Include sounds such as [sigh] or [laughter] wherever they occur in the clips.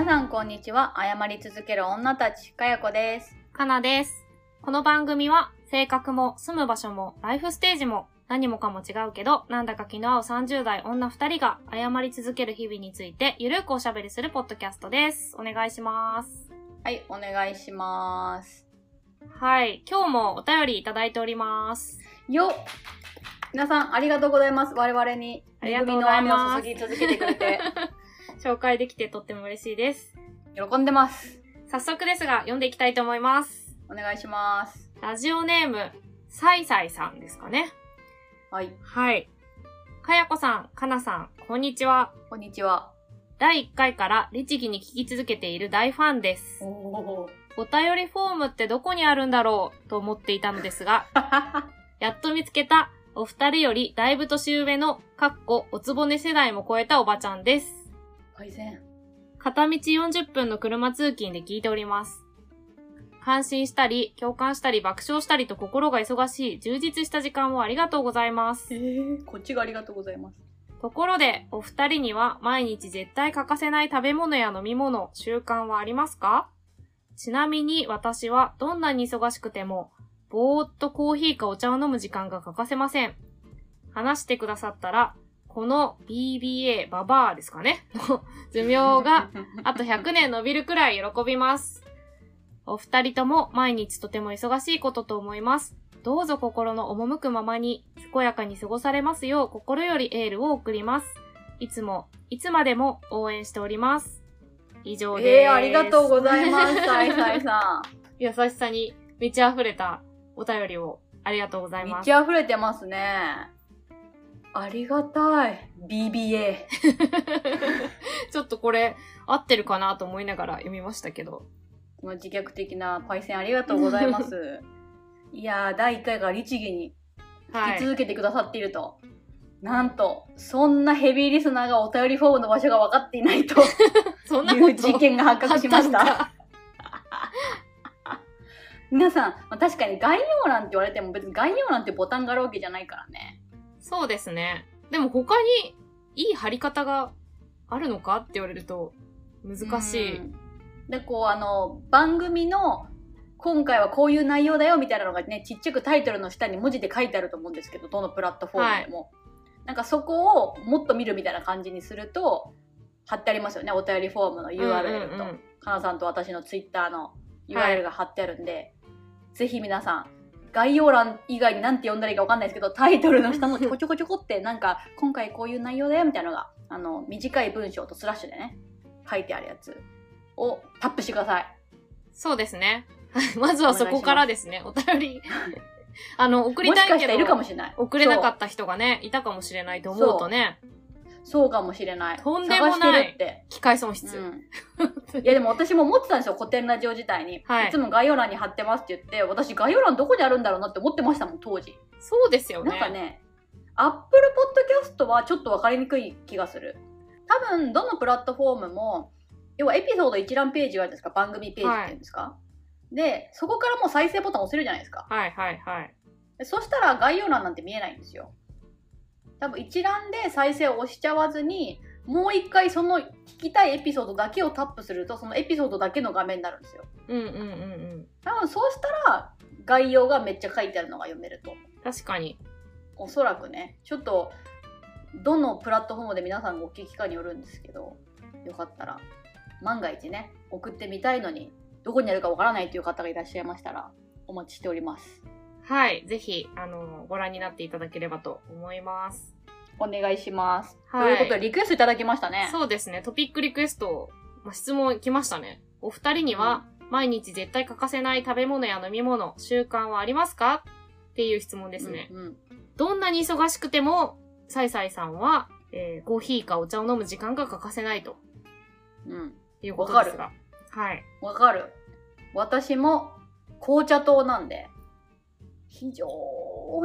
皆さんこんにちは。謝り続ける女たち、かやこです。かなです。この番組は、性格も住む場所もライフステージも何もかも違うけど、なんだか気の合う30代女2人が謝り続ける日々についてゆるくおしゃべりするポッドキャストです。お願いします。はい、お願いします。はい。今日もお便りいただいております。よっ皆さんありがとうございます。我々にありが恵みとうございの雨を注ぎ続けてくれて、[laughs] 紹介できてとっても嬉しいです。喜んでます。早速ですが、読んでいきたいと思います。お願いします。ラジオネーム、サイサイさんですかね。はい、はい。かやこさん、かなさん、こんにちは。こんにちは。第1回から律儀に聞き続けている大ファンです。おお便りフォームってどこにあるんだろうと思っていたのですが、[laughs] やっと見つけたお二人よりだいぶ年上の、かっこおつぼね世代も超えたおばちゃんです。改善。片道40分の車通勤で聞いております。感心したり、共感したり、爆笑したりと心が忙しい充実した時間をありがとうございますえ。ー、こっちがありがとうございます。ところで、お二人には毎日絶対欠かせない食べ物や飲み物、習慣はありますか？ちなみに私はどんなに忙しくても、ぼーっとコーヒーかお茶を飲む時間が欠かせません。話してくださったら、この BBA ババアですかねの [laughs] 寿命があと100年伸びるくらい喜びます。お二人とも毎日とても忙しいことと思います。どうぞ心の赴くままに、健やかに過ごされますよう心よりエールを送ります。いつも、いつまでも応援しております。以上です。えー、ありがとうございます。さいさいさ優しさに満ち溢れたお便りをありがとうございん。ます。満ち溢れてますね。ありがたい。BBA。[laughs] ちょっとこれ合ってるかなと思いながら読みましたけど。この自虐的なパイセンありがとうございます。[laughs] いやー、第1回から律儀に聞きはい。続けてくださっていると。なんと、そんなヘビーリスナーがお便りフォームの場所が分かっていないと [laughs] そんないう事件が発覚しました。皆さん、まあ、確かに概要欄って言われても別に概要欄ってボタンがあるわけじゃないからね。そうですね。でも他にいい貼り方があるのかって言われると難しい。うんで、こう、あの、番組の今回はこういう内容だよみたいなのがね、ちっちゃくタイトルの下に文字で書いてあると思うんですけど、どのプラットフォームでも。なんかそこをもっと見るみたいな感じにすると、貼ってありますよね、お便りフォームの URL と。うんうんうんかなさんと私のツイッターの URL が貼ってあるんで、ぜひ皆さん、概要欄以外に何て読んだらいいか分かんないですけど、タイトルの下のちょこちょこちょこって、なんか、今回こういう内容だよみたいなのが、あの、短い文章とスラッシュでね、書いてあるやつをタップしてください。そうですね。[laughs] まずはそこからですね。お便り。[laughs] あの、送りたかいけしたらいるかもど、しれない。送れなかった人がね、いたかもしれないと思うとね、そうかもしれない。とんでもない探してるって。機械損失。うん、[laughs] いやでも私も思ってたんですよ、古典ラジオ自体に。はいいつも概要欄に貼ってますって言って、私概要欄どこにあるんだろうなって思ってましたもん、当時。そうですよね。なんかね、アップルポッドキャストはちょっと分かりにくい気がする。多分、どのプラットフォームも、要はエピソード一覧ページがあるじゃないですか、番組ページっていうんですか。で、そこからもう再生ボタン押せるじゃないですか。はいはいはい。でそしたら概要欄なんて見えないんですよ。多分一覧で再生を押しちゃわずに、もう一回その聞きたいエピソードだけをタップすると、そのエピソードだけの画面になるんですよ。うんうんうんうん。多分そうしたら、概要がめっちゃ書いてあるのが読めると思う。確かに。おそらくね、ちょっと、どのプラットフォームで皆さんがお聞きかによるんですけど、よかったら、万が一ね、送ってみたいのに、どこにあるかわからないという方がいらっしゃいましたら、お待ちしております。はい。ぜひ、あの、ご覧になっていただければと思います。お願いします。はいということで、リクエストいただきましたね。そうですね。トピックリクエスト、まあ、質問来ましたね。お二人には、毎日絶対欠かせない食べ物や飲み物、習慣はありますか？っていう質問ですね。うんうんどんなに忙しくても、サイサイさんは、えーコーヒーかお茶を飲む時間が欠かせないとうん。いうことですが。はい。わかる。私も紅茶糖なんで、非常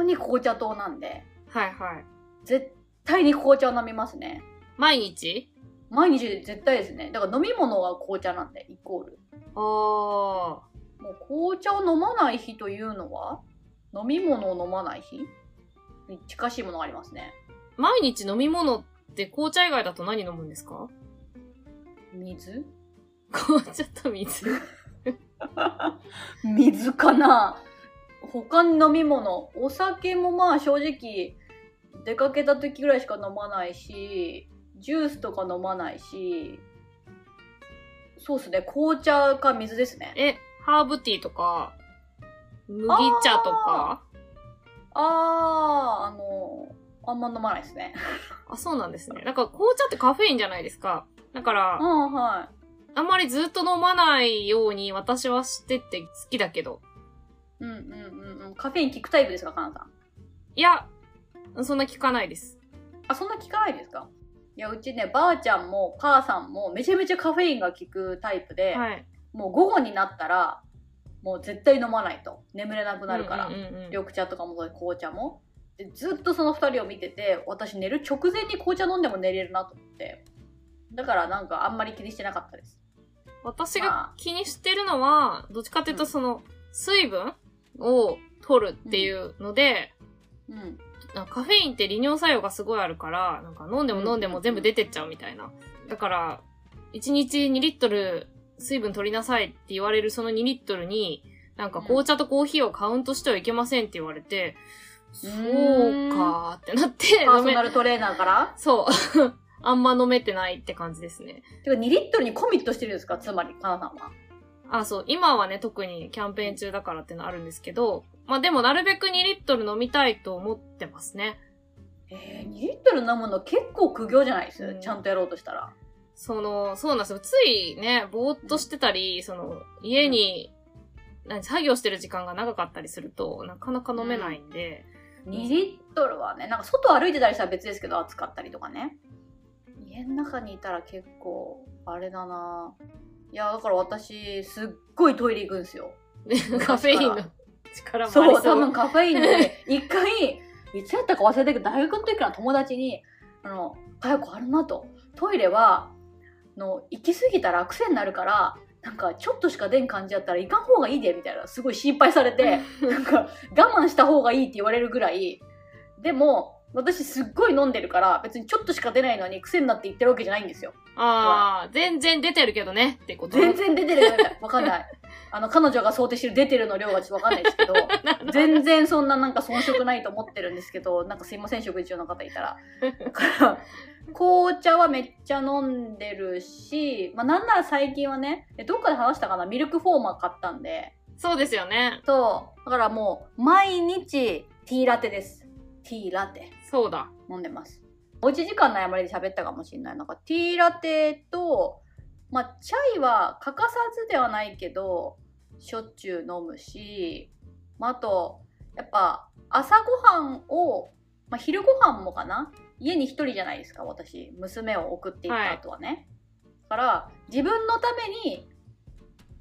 に紅茶糖なんで、はいはい。絶対に紅茶を飲みますね。毎日？毎日で絶対ですね。だから飲み物は紅茶なんで、イコール。あー。もう紅茶を飲まない日というのは、飲み物を飲まない日？に近しいものがありますね。毎日飲み物って紅茶以外だと何飲むんですか？水？[laughs] 紅茶と水。[laughs] 水かな他に飲み物お酒もまあ正直出かけた時ぐらいしか飲まないしジュースとか飲まないしそうっすね紅茶か水ですねえ、ハーブティーとか、麦茶とか？あーあのあんま飲まないですね [laughs] あ、そうなんですね。なんか紅茶ってカフェインじゃないですか。だからう、んはあんまりずっと飲まないように私はしてって好きだけど。いうんうんうんうん。カフェイン効くタイプですかかなさん？いや、そんな聞かないです。あそんな効かないですか？いやうちねばあちゃんも母さんもめちゃめちゃカフェインが効くタイプで、はい。もう午後になったらもう絶対飲まないと。眠れなくなるから、うんうんうんうん。緑茶とかもそう紅茶も。でずっとその2人を見てて私寝る直前に紅茶飲んでも寝れるなと思って。だからなんかあんまり気にしてなかったです。私が気にしてるのは、どっちかっていうとその、水分を取るっていうので、うんなんかカフェインって利尿作用がすごいあるから、なんか飲んでも飲んでも全部出てっちゃうみたいな。だから、1日2リットル水分取りなさいって言われるその2リットルに、なんか紅茶とコーヒーをカウントしてはいけませんって言われて、そうかーってなって、パーソナルトレーナーから？そう。[laughs] あんま飲めてないって感じですね。てか2リットルにコミットしてるんですか？つまりかなさんはあ、そう。今はね、特にキャンペーン中だからってのあるんですけど、まあでもなるべく2リットル飲みたいと思ってますね。えー、2リットル飲むの結構苦行じゃないです、うん。ちゃんとやろうとしたら。その、そうなんですよ。ついね、ぼーっとしてたり、その、家に、何、作業してる時間が長かったりすると、なかなか飲めないんで、2リットルはねなんか外歩いてたりしたら別ですけど暑かったりとかね。家の中にいたら結構あれだないやだから私すっごいトイレ行くんですよで [laughs] カフェインの力もありそう、そう。多分カフェインで、[laughs] 一回、いつやったか忘れたけど、大学の時から友達に、あの、かよこあるなと。トイレは、あの、行き過ぎたら癖になるから、なんか、ちょっとしか出ん感じやったら行かん方がいいで、みたいな、すごい心配されて、[laughs] なんか、我慢した方がいいって言われるぐらい、でも、私すっごい飲んでるから、別にちょっとしか出ないのに癖になって言ってるわけじゃないんですよ。ああ、全然出てるけどね、ってこと。全然出てるわかんない。[laughs] あの、彼女が想定してる出てるの量がちょっとわかんないですけど、[laughs] 全然そんななんか遜色ないと思ってるんですけど、なんかすいません、食事中の方いたら。[laughs] だから、紅茶はめっちゃ飲んでるし、まあなんなら最近はね、えどっかで話したかな、ミルクフォーマー買ったんで、そうですよね。そう、だからもう毎日ティーラテです。ティーラテそうだ。飲んでます。おうち時間の誤りで喋ったかもしれない。なんかティーラテと、まあチャイは欠かさずではないけど、しょっちゅう飲むし、まあ、あと、やっぱ朝ごはんを、まあ、昼ごはんもかな？家に一人じゃないですか、私。娘を送っていった後はね。だから、自分のために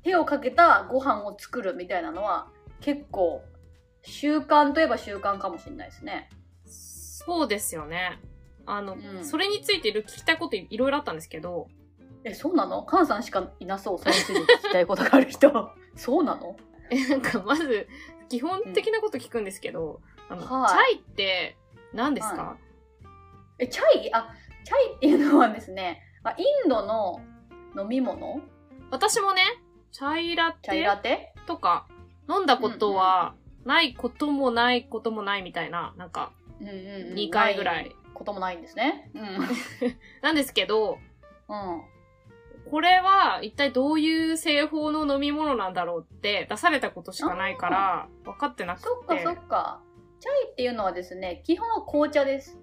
手をかけたご飯を作るみたいなのは、結構、習慣といえば習慣かもしれないですね。そうですよね。あの、うん。それについて聞きたいこといろいろあったんですけど、え、そうなの？カンさんしかいなそう、それについて聞きたいことがある人。[laughs] そうなの？え、なんかまず、基本的なこと聞くんですけど、あの、はい。チャイって何ですか、はえ、チャイ？あ、チャイっていうのはですね、まあ、インドの飲み物？私もね、チャイラチャイラテテ？とか飲んだことはないこともないこともないみたいな、なんか、うんうんうん。2回ぐらいなこともないんですね。うん。[laughs] なんですけど、うん。これは一体どういう製法の飲み物なんだろうって出されたことしかないから分かってなくて。そっかそっか。チャイっていうのはですね、基本は紅茶です。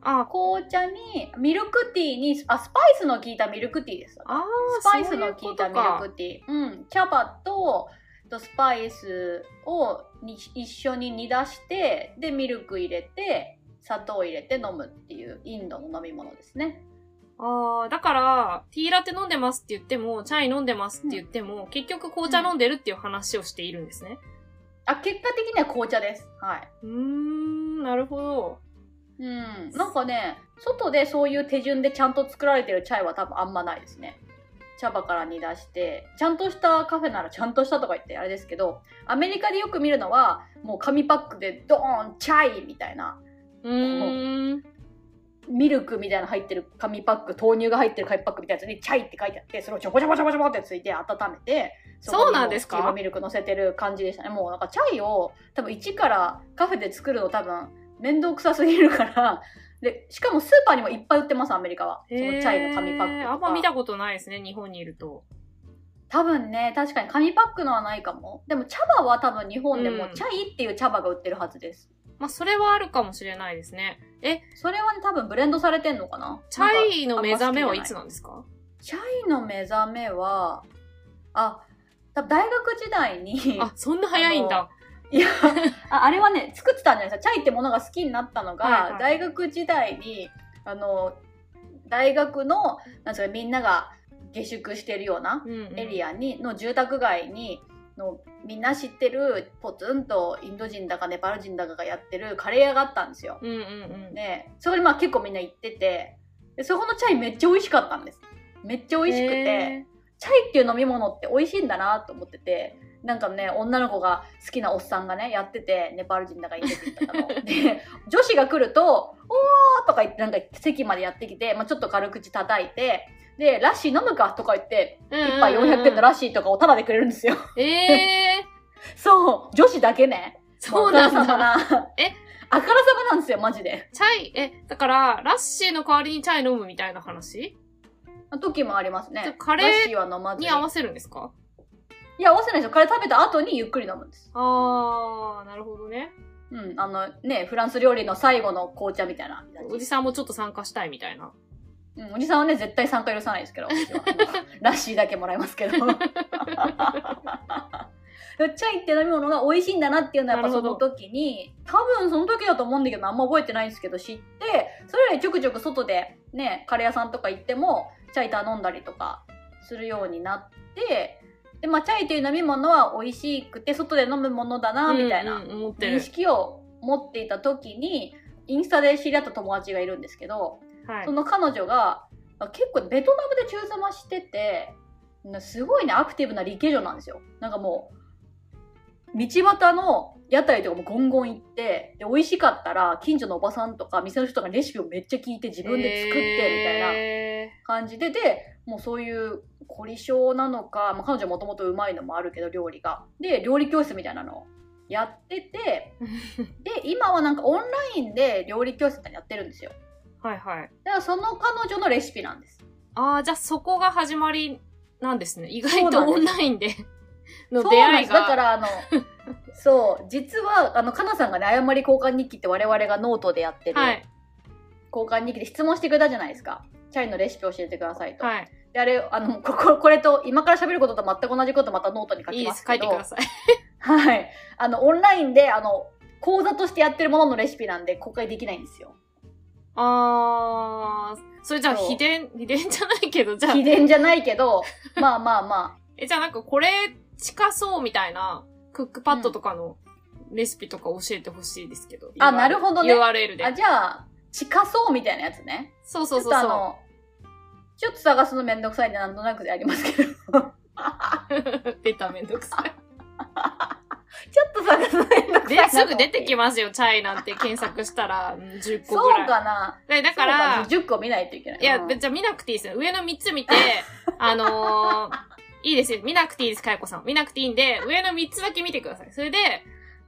あ、紅茶に、ミルクティーに、あ、スパイスの効いたミルクティーです。あースパイスの効いたミルクティー。うん。茶葉と、とスパイスをに一緒に煮出して、で、ミルク入れて、砂糖入れて飲むっていうインドの飲み物ですね。ああ、だから、ティーラテ飲んでますって言っても、チャイ飲んでますって言っても、結局紅茶飲んでるっていう話をしているんですね。あ、結果的には紅茶です。はい。うーん、なるほど。うん。なんかね、外でそういう手順でちゃんと作られてるチャイは多分あんまないですね。茶葉から煮出して、ちゃんとしたカフェならちゃんとしたとか言ってあれですけど、アメリカでよく見るのは、もう紙パックでドーンチャイみたいな。うーん。ミルクみたいなの入ってる紙パック、豆乳が入ってる紙パックみたいなやつにチャイって書いてあって、それをちょこちょこちょこちょこってついて温めて、そうなんですかミルク乗せてる感じでしたね。もうなんかチャイを多分一からカフェで作るの多分面倒くさすぎるから、で、しかもスーパーにもいっぱい売ってます、アメリカは。そのチャイの紙パックとか。あんま見たことないですね、日本にいると。多分ね、確かに紙パックのはないかも。でも茶葉は多分日本でもうんチャイっていう茶葉が売ってるはずです。まあ、それはあるかもしれないですね。え、それはね、多分ブレンドされてんのかな？チャイの目覚めはいつのなんですか？チャイの目覚めは、あ、多分大学時代に、あ、そんな早いんだ。いやあ、あれはね、作ってたんじゃないですか。チャイってものが好きになったのが、はいはい大学時代に、あの、大学の、なんみんなが下宿してるようなうんうんエリアに、の住宅街に、のみんな知ってるポツンとインド人だかネパール人だかがやってるカレー屋があったんですよ。うんうんうん。で、そこにまあ結構みんな行ってて、でそこのチャイめっちゃ美味しかったんです。めっちゃ美味しくて、へチャイっていう飲み物って美味しいんだなと思ってて、なんかね、女の子が好きなおっさんがね、やってて、ネパール人だかインド人だかの。[laughs] で、女子が来ると、おーとか言って、なんか席までやってきて、まあちょっと軽口叩いて、で、ラッシー飲むかとか言って、ー一杯400円のラッシーとかをタダでくれるんですよ。ええー、[laughs] そう、女子だけね。そうなんだ。え？あからさまなんですよ、マジで。チャイ、え、だから、ラッシーの代わりにチャイ飲むみたいな話？時もありますね。カレー。に合わせるんですか？いや、合わせないですよ。カレー食べた後にゆっくり飲むんです。あー、なるほどね。うん。あのね、フランス料理の最後の紅茶みたいな。おじさんもちょっと参加したいみたいな。うん、おじさんはね、絶対参加許さないですけど、私 [laughs] はラッシーだけもらいますけど。チャイって飲み物が美味しいんだなっていうのはやっぱその時に、多分その時だと思うんだけど、あんま覚えてないんですけど、知って、それよりちょくちょく外でね、カレー屋さんとか行っても、チャイ頼んだりとかするようになって、で、まあ、チャイという飲み物は美味しくて、外で飲むものだな、みたいな認る。識を持っていた時に、インスタで知り合った友達がいるんですけど、はいそ。の彼女があ結構ベトナムで中妻しててなすごいねアクティブなリケ女なんですよなんかもう道端の屋台とかもゴンゴン行ってで美味しかったら近所のおばさんとか店の人がレシピをめっちゃ聞いて自分で作ってみたいなえ感じででもうそういう凝り性なのか、まあ、彼女もともとうまいのもあるけど料理が。で料理教室みたいなのをやっててー [laughs] で今はなんかオンラインで料理教室みたいなのやってるんですよ。はいはい。だからその彼女のレシピなんです。あー、じゃあそこが始まりなんですね。意外とオンラインでの出会いが。だからあの [laughs] そう実はあのかなさんがね誤り交換日記って我々がノートでやってるはい。交換日記で質問してくれたじゃないですかチャイのレシピ教えてくださいと、はい。であれあのこここれと今から喋ることと全く同じことまたノートに書いいです。きますけど書いてください。[laughs] はいあのオンラインであの講座としてやってるもののレシピなんで公開できないんですよあー、それじゃあ秘伝、秘伝じゃないけど、じゃあ、秘伝じゃないけどまあまあま [laughs] え、じゃあなんかこれ近そうみたいなクックパッドとかのレシピとか教えてほしいですけど。あなるほどね URL であ。あじゃあ近そうみたいなやつねそうそうそうそちょっとあのちょっと探すのめんどくさいんでなんとなくでやりますけどう。[laughs] 出ためんどくさい。[laughs] ちょっと探すのめんどくさいすぐ出てきますよ、チャイなんて検索したらうん10個そうぐらい。かなでだかそうら、な10個見ないといけない。いや、うんじゃあ見なくていいですよ。上の3つ見て、[laughs] あのー、いいですよ。見なくていいです、かよこさん。見なくていいんで、上の3つだけ見てください。それで、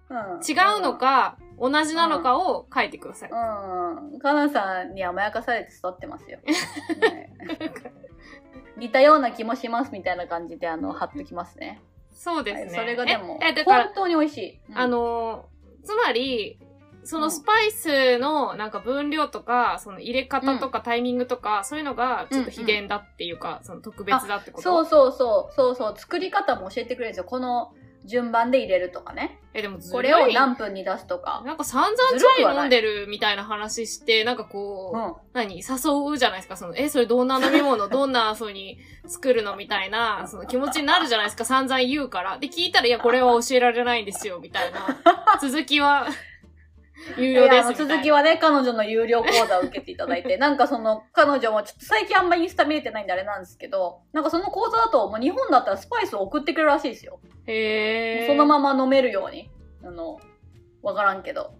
うん違うのか、同じなのかを書いてください。うん。うん。かなさんに甘やかされて育ってますよ。[laughs] ね似たような気もしますみたいな感じで、あの、貼っときますね。そうですね。はいそれがでも、本、当に美味しい。うんあ、のーつまり、そのスパイスのなんか分量とか、その入れ方とかタイミングとか、そういうのがちょっと秘伝だっていうか、その特別だってこと？そうそうそう、そうそう、作り方も教えてくれるんですよ。この順番で入れるとかね。え、でもずこれを何分に出すとか。なんか散々チずるくはないャイ飲んでるみたいな話して、なんかこう、うん。何？誘うじゃないですか。その、え、それどんな飲み物、[laughs] どんな風に作るの？みたいな、その気持ちになるじゃないですか。散々言うから。で、聞いたら、いや、これは教えられないんですよ、みたいな。[laughs] 続きは、有料です。続きはね、彼女の有料講座を受けていただいて、[laughs] なんかその、彼女もちょっと最近あんまインスタ見れてないんであれなんですけど、なんかその講座だと、もう日本だったらスパイスを送ってくれるらしいですよ。へー。そのまま飲めるように。あの、わからんけど。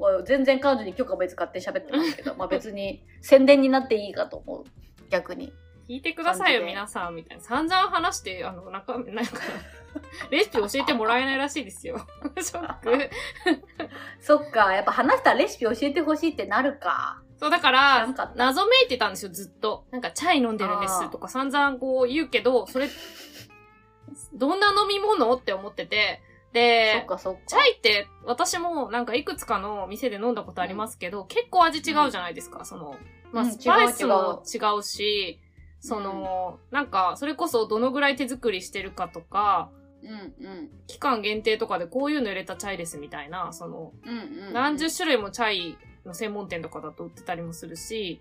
は全然彼女に許可も別に勝手に喋ってますけど、[laughs] まあ別に宣伝になっていいかと思う。逆に。聞いてくださいよ、皆さん、みたいな。散々話して、あの、なんか、なんか、[laughs] レシピ教えてもらえないらしいですよ。[laughs] ショック。[laughs] そっか、やっぱ話したらレシピ教えてほしいってなるか。そう、だか知ら謎めいてたんですよ、ずっと。なんか、チャイ飲んでるんですとか散々こう言うけど、それ、どんな飲み物って思ってて、で。チャイって私もなんかいくつかの店で飲んだことありますけど、結構味違うじゃないですか、その、まあ、うんスパイス違うも違うし、その、なんか、それこそどのぐらい手作りしてるかとか、うんうん。期間限定とかでこういうの入れたチャイですみたいな、その、うんうんうん。何十種類もチャイの専門店とかだと売ってたりもするし、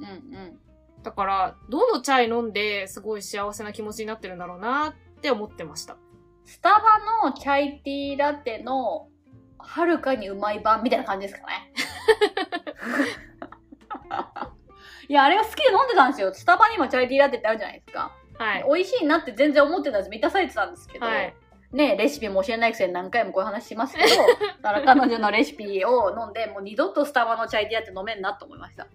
うんうん。だから、どのチャイ飲んですごい幸せな気持ちになってるんだろうなって思ってました。スタバのチャイティーラテのはるかにうまい版みたいな感じですかね。[laughs] いや、あれが好きで飲んでたんですよ。スタバにもチャイティーラテってあるじゃないですか。はい。美味しいなって全然思ってたんです。満たされてたんですけど、はい。ねレシピも教えないくせに何回もこういう話しますけど、だから彼女のレシピを飲んで、もう二度とスタバのチャイティーラテ飲めんなと思いました。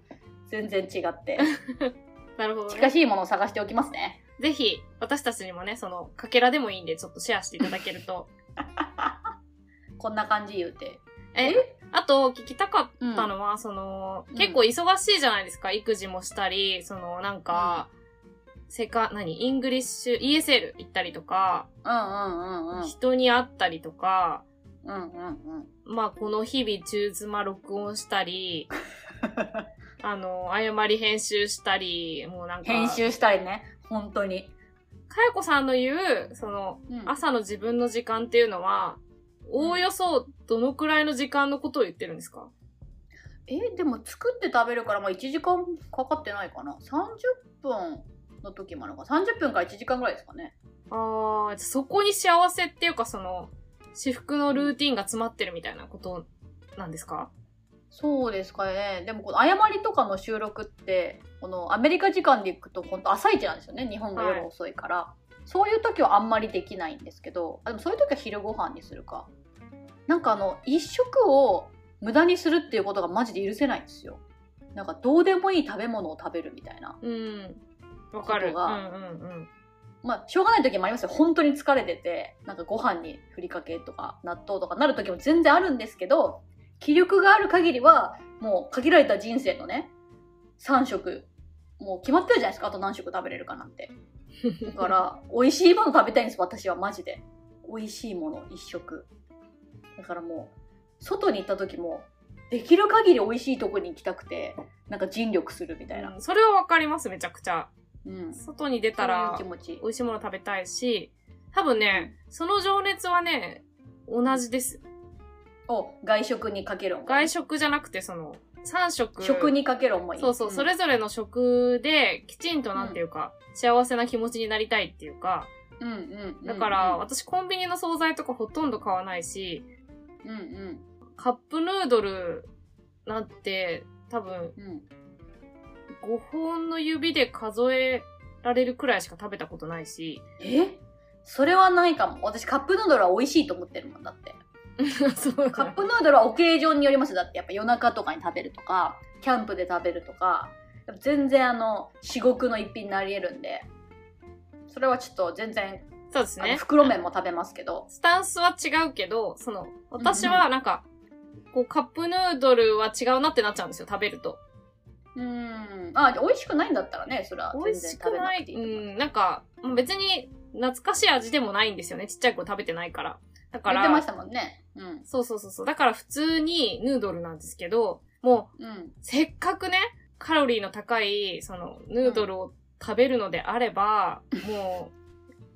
全然違って。[laughs] なるほど、近ね。しいものを探しておきますね。ぜひ、私たちにもね、その、かけらでもいいんで、ちょっとシェアしていただけると。[laughs] こんな感じ言うて。え、あと、聞きたかったのは、その、うん結構忙しいじゃないですか。育児もしたり、その、なんか、せか、何？ English、ESL 行ったりとか、うんうんうんうん。人に会ったりとか、うんうんうん。まあ、この日々中妻録音したり、[laughs] あの、誤り編集したり、もうなんか、編集したりね。本当に。かやこさんの言う、その、うん朝の自分の時間っていうのは、おおよそどのくらいの時間のことを言ってるんですか？え、でも作って食べるから、まあ1時間かかってないかな。30分の時もあるのか。30分から1時間ぐらいですかね。ああ、そこに幸せっていうかその、至福のルーティンが詰まってるみたいなことなんですか？そうですかね。でも、この誤りとかの収録って、このアメリカ時間で行くと、本当朝一なんですよね。日本が夜遅いから。そういう時はあんまりできないんですけど、あでもそういう時は昼ご飯にするか。なんかあの、一食を無駄にするっていうことがマジで許せないんですよ。なんかどうでもいい食べ物を食べるみたいな。うん。わかる。うんうんうん。まあ、しょうがない時もありますよ。本当に疲れてて、なんかご飯にふりかけとか納豆とかなる時も全然あるんですけど、気力がある限りは、もう限られた人生のね、3食、もう決まってるじゃないですか。あと何食食べれるかなんて。だから、[laughs] 美味しいもの食べたいんです、私はマジで。美味しいもの、一食。だからもう、外に行った時も、できる限り美味しいとこに行きたくて、なんか尽力するみたいなう。んそれはわかります、めちゃくちゃ。うん。外に出たら美。味しいもの食べたいし、多分ね、その情熱はね、同じです。を外食にかける思い。外食じゃなくて、その、3食。食にかける思い。そうそう、んそれぞれの食で、きちんとなんていうか、幸せな気持ちになりたいっていうか、うんうんうん。だから、私コンビニの惣菜とかほとんど買わないし、うんうんカップヌードルなんて、多分、うん。5本の指で数えられるくらいしか食べたことないし、え？それはないかも。私カップヌードルは美味しいと思ってるもんだって。[laughs] そうカップヌードルはオケージョンによりますよだってやっぱ夜中とかに食べるとか、キャンプで食べるとか、やっぱ全然あの、至極の一品になり得るんで、それはちょっと全然、そうですね。袋麺も食べますけど、スタンスは違うけど、その、私はなんか、こう、カップヌードルは違うなってなっちゃうんですよ、食べると。うーん。あ、美味しくないんだったらね、それは美味全然食べしくな。くていいと思う。うん、なんか、別に懐かしい味でもないんですよね。ちっちゃい子食べてないから。だから、言ってましたもんね。うん。そうそうそうそう。だから普通にヌードルなんですけど、もう、うん。せっかくね、カロリーの高い、その、ヌードルを食べるのであれば、も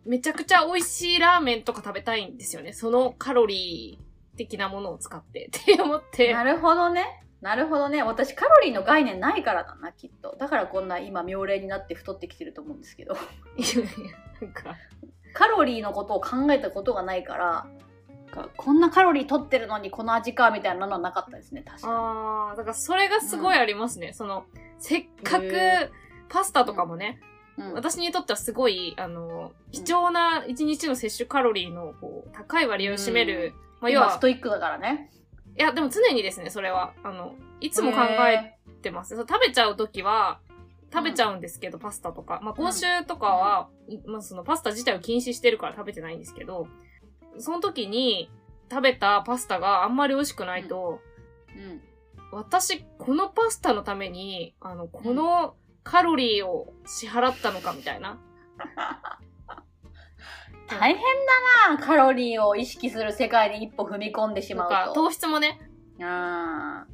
う、めちゃくちゃ美味しいラーメンとか食べたいんですよね。そのカロリー的なものを使って、って思って。なるほどね。なるほどね。私カロリーの概念ないからだな、きっと。だからこんな今、妙齢になって太ってきてると思うんですけど。なんか、カロリーのことを考えたことがないから、こんなカロリー取ってるのにこの味かみたいなのはなかったですね、確かあー、だからそれがすごいありますね。その、せっかくへ、パスタとかもね、に。うん、私にとってはすごい、あの、貴重な一日の摂取カロリーのこう高い割合を占める、まあ、要は今ストイックだからね。いや、でも常にですね、それは。あの、いつも考えてます。そう食べちゃうときは、食べちゃうんですけど、パスタとか。まあ、今週とかは、いまあ、そのパスタ自体を禁止してるから食べてないんですけど、その時に食べたパスタがあんまり美味しくないと、うん。私、このパスタのために、あの、このカロリーを支払ったのかみたいな。[laughs] 大変だなカロリーを意識する世界に一歩踏み込んでしまうと。糖質もね、あ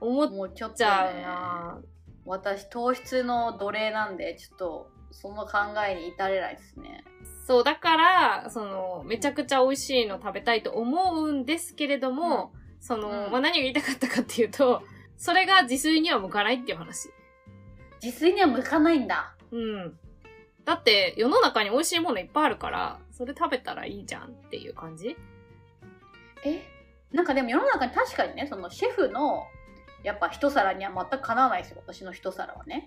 思っーもうちょっと、ちゃうね、な私糖質の奴隷なんでちょっとその考えに至れないですね。そう、だから、その、めちゃくちゃ美味しいの食べたいと思うんですけれども、その、うん。まあ、何が言いたかったかっていうと、それが自炊には向かないっていう話。自炊には向かないんだ。うん。だって、世の中に美味しいものいっぱいあるから、それ食べたらいいじゃんっていう感じ？え？なんかでも世の中に確かにねそのシェフのやっぱ一皿には全くかなわないですよ。私の一皿はね。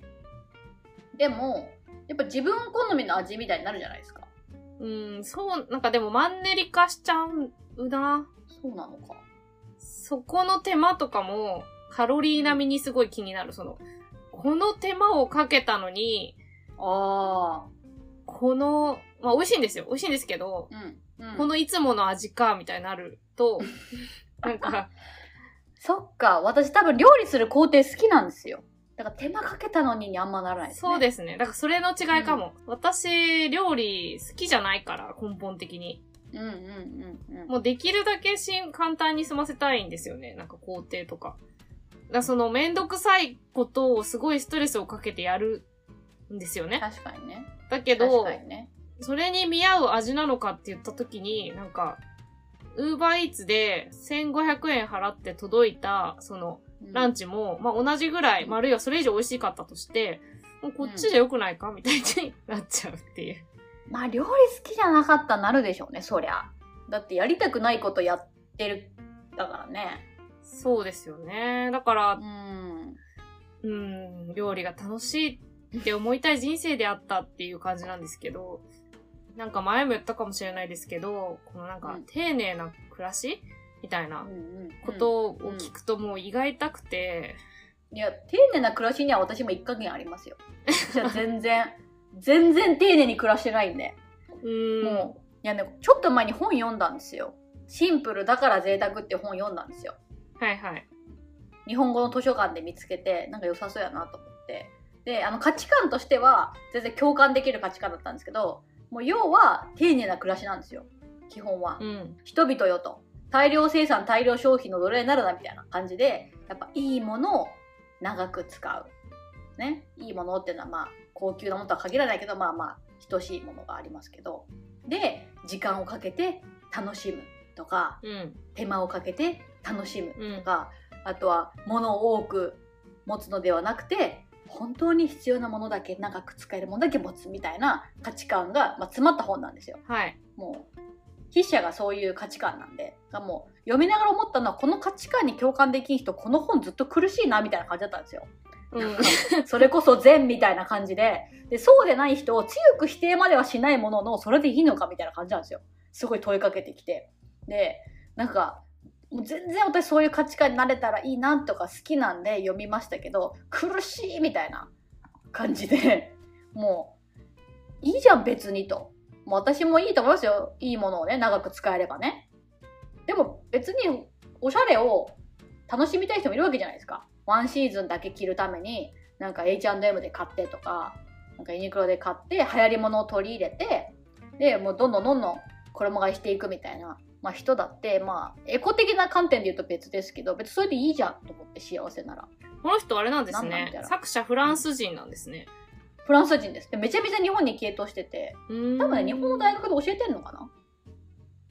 でもやっぱ自分好みの味みたいになるじゃないですか。うん、そう、なんかでもマンネリ化しちゃうな。そうなのか。そこの手間とかも、カロリー並みにすごい気になる。その、この手間をかけたのに、あこの、まあ美味しいんですよ。美味しいんですけど、あうん、うん、このいつもの味か、みたいになると、[laughs] なんか、そっか私多分料理する工程好きなんですよだから手間かけたのににあんまならないですねそうですね。だからそれの違いかも。私、料理好きじゃないから、根本的に。うんうんうんうんもうできるだけしん簡単に済ませたいんですよね。なんか工程とか。だそのめんどくさいことをすごいストレスをかけてやるんですよね。確かにね。だけどね。それに見合う味なのかって言った時に、なんか、ウーバーイーツで1500円払って届いた、その、ランチチも、まあ同じぐらい、まああるいはそれ以上美味しかったとして、もうこっちで良くないか？みたいになっちゃうっていう。まあ料理好きじゃなかったらなるでしょうねそりゃ。だってやりたくないことやってるだからね。そうですよね。だからう、ん。うん、料理が楽しいって思いたい人生であったっていう感じなんですけど、なんか前も言ったかもしれないですけど、このなんかうん。丁寧な暮らしみたいなことを聞くともう胃が痛くて、いや丁寧な暮らしには私も一加減ありますよ。じゃあ全然 [laughs] 全然丁寧に暮らしてないんで。うん。もういやねちょっと前に本読んだんですよ。シンプルだから贅沢って本読んだんですよ。はいはい。日本語の図書館で見つけてなんか良さそうやなと思ってであの価値観としては全然共感できる価値観だったんですけどもう要は丁寧な暮らしなんですよ基本は、うん。人々よと大量生産大量消費の奴隷になるなみたいな感じでやっぱいいものを長く使うねいいものっていうのはまあ高級なものとは限らないけどまあまあ等しいものがありますけどで時間をかけて楽しむとかうん。手間をかけて楽しむうんと。か、あとは物を多く持つのではなくて本当に必要なものだけ長く使えるものだけ持つみたいな価値観が、まあ、詰まった本なんですよ。はい。もう筆者がそういう価値観なんでがもう読みながら思ったのはこの価値観に共感できん人この本ずっと苦しいなみたいな感じだったんですよ。うん。[laughs] それこそ善みたいな感じででそうでない人を強く否定まではしないもののそれでいいのかみたいな感じなんですよ。すごい問いかけてきて。でなんかもう全然私そういう価値観になれたらいいなとか好きなんで読みましたけど苦しいみたいな感じで [laughs] もういいじゃん別にと。もう私もいいと思いますよ。いいものをね長く使えればね。でも別におしゃれを楽しみたい人もいるわけじゃないですか。ワンシーズンだけ着るためになんか H&M で買ってとかなんかユニクロで買って流行り物を取り入れてでもうどんどんどんどん衣替えしていくみたいな、まあ、人だってまあエコ的な観点で言うと別ですけど別にそれでいいじゃんと思って幸せなら。この人あれなんですね。作者フランス人なんですね。フランス人です。でめちゃめちゃ日本に系統してて。多分ね日本の大学で教えてんのかな？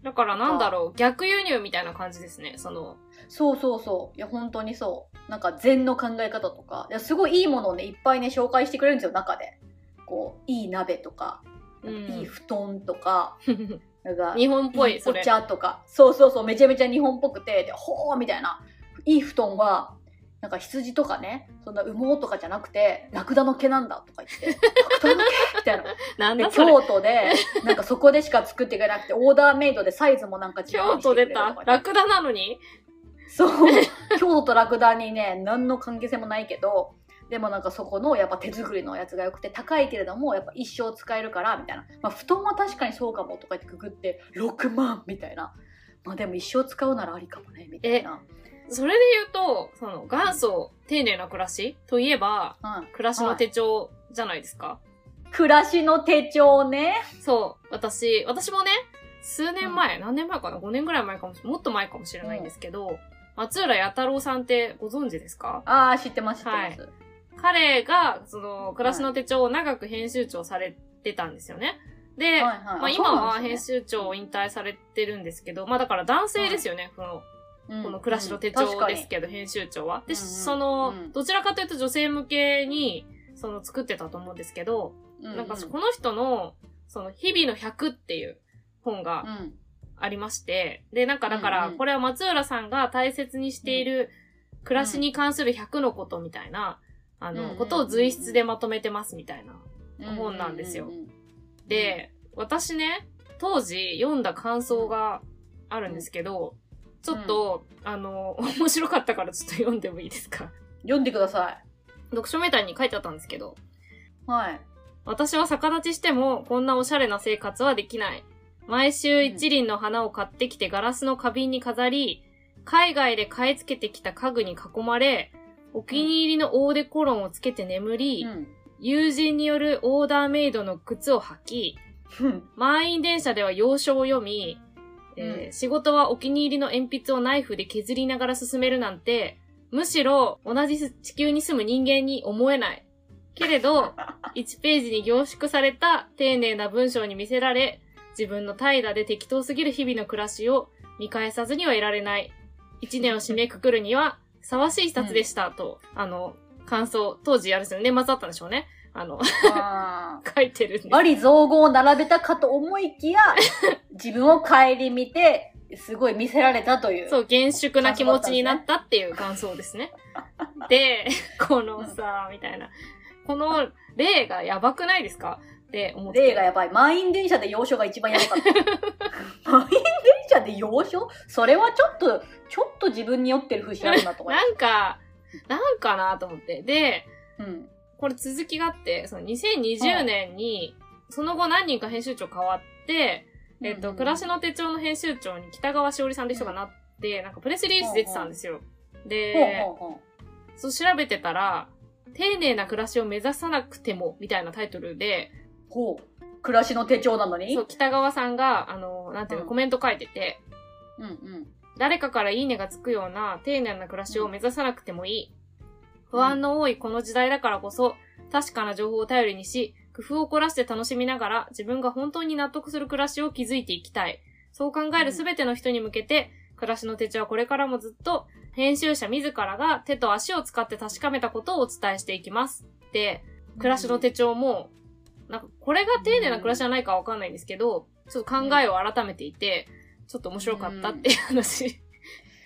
だからなんだろう、逆輸入みたいな感じですね。その、そうそうそう。いや本当にそう。なんか禅の考え方とか。いやすごいいいものをねいっぱいね紹介してくれるんですよ中で。こういい鍋とか、うん。いい布団とか [laughs] なんか日本っぽい、そおれ。茶とかそうそうそうめちゃめちゃ日本っぽくてでほーみたいないい布団はなんか羊とかねそんな羽毛とかじゃなくてラクダの毛なんだとか言ってラクダの毛みたいなで [laughs] なんだそれ。京都でなんかそこでしか作ってくれなくてオーダーメイドでサイズもなんか違う京都出た？ラクダなのに？そう。京都とラクダにね、何の関係性もないけど、でもなんかそこのやっぱ手作りのやつが良くて高いけれどもやっぱ一生使えるからみたいな、まあ、布団は確かにそうかもとか言ってくぐって6万みたいな。まあでも一生使うならありかもねみたいな、それで言うと、その元祖丁寧な暮らしといえば、うん、暮らしの手帳じゃないですか。暮らしの手帳ね。そう。私、私もね、数年前、何年前かな ?5 年ぐらい前かもしもっと前かもしれないんですけど、松浦弥太郎さんってご存知ですか？ああ知ってます知ってます、彼が、その、暮らしの手帳を長く編集長されてたんですよね。で、はいはい。まあ今は編集長を引退されてるんですけど、まあだから男性ですよね、この、うんこの暮らしの手帳ですけど、編集長は。で、うんうんその、うんどちらかというと女性向けに、その作ってたと思うんですけど、うんなんかこの人の、その、日々の100っていう本がうん。ありまして、で、なんかだかうんう、ん。らこれは松浦さんが大切にしている暮らしに関する100のことみたいな、あの、ことを随筆でまとめてますみたいな。本なんですよ。で、私ね、当時読んだ感想があるんですけど、ちょっと、あの、面白かったからちょっと読んでもいいですか？読んでくださ読書メタに書いてあったんですけど、いはい。私は逆立ちしてもこんなおしゃれな生活はできない。毎週一輪の花を買ってきてガラスの花瓶に飾り、海外で買い付けてきた家具に囲まれ、お気に入りのオーデコロンをつけて眠り、うん友人によるオーダーメイドの靴を履き、うん満員電車では洋書を読み、えーうん仕事はお気に入りの鉛筆をナイフで削りながら進めるなんて、むしろ同じ地球に住む人間に思えない。けれど、[laughs] 1ページに凝縮された丁寧な文章に見せられ、自分の怠惰で適当すぎる日々の暮らしを見返さずにはいられない。一年を締めくくるには、ふさわしい一冊でした、と、あの、感想、当時あれですよね、年末あったんでしょうね。あの、あー [laughs] 書いてるんです。バリ造語を並べたかと思いきや、[laughs] 自分を顧みて、すごい見せられたという。そう、厳粛な気持ちになったっていう感想ですね。[laughs] で、このさ、みたいな。この例がやばくないですか？って思って。例がやばい。満員電車で洋書が一番やばかった。[laughs] 満員電車で洋書それはちょっと、ちょっと自分に酔ってる節あるなと思いま [laughs] なんか、なんかなと思って。で、す。うん。これ続きがあって、その2020年に、その後何人か編集長変わって、えっと、暮らしの手帳の編集長に北川しおりさんって人がなって、なんかプレスリリース出てたんですよ。うほうほそう調べてたら、丁寧な暮らしを目指さなくても、みたいなタイトルで、う。ほう。暮らしの手帳なのに？そう、北川さんが、あの、なんていうの、うんコメント書いてて、うんうん。誰かからいいねがつくような丁寧な暮らしを目指さなくてもいい。不安の多いこの時代だからこそ、確かな情報を頼りにし、工夫を凝らして楽しみながら、自分が本当に納得する暮らしを築いていきたい。そう考えるすべての人に向けて、暮らしの手帳はこれからもずっと、編集者自らが手と足を使って確かめたことをお伝えしていきます。で、暮らしの手帳も、なんか、これが丁寧な暮らしじゃないかわかんないんですけど、ちょっと考えを改めていて、ちょっと面白かったっていう話。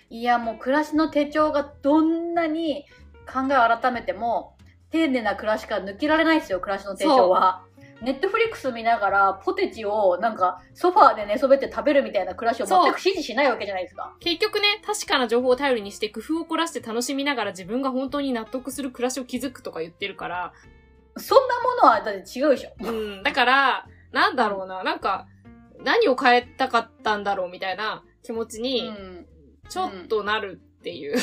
いや、もう暮らしの手帳がどんなに考えを改めても、丁寧な暮らしから抜けられないですよ、暮らしの手帳は。ネットフリックス見ながら、ポテチをなんかソファーで寝そべって食べるみたいな暮らしを全く支持しないわけじゃないですか。結局ね、確かな情報を頼りにして工夫を凝らして楽しみながら自分が本当に納得する暮らしを築くとか言ってるから、そんなものはだって違うでしょ。うん、だから、なんだろうな、なんか、何を変えたかったんだろうみたいな気持ちうに、ん。ちょっとなるっていう。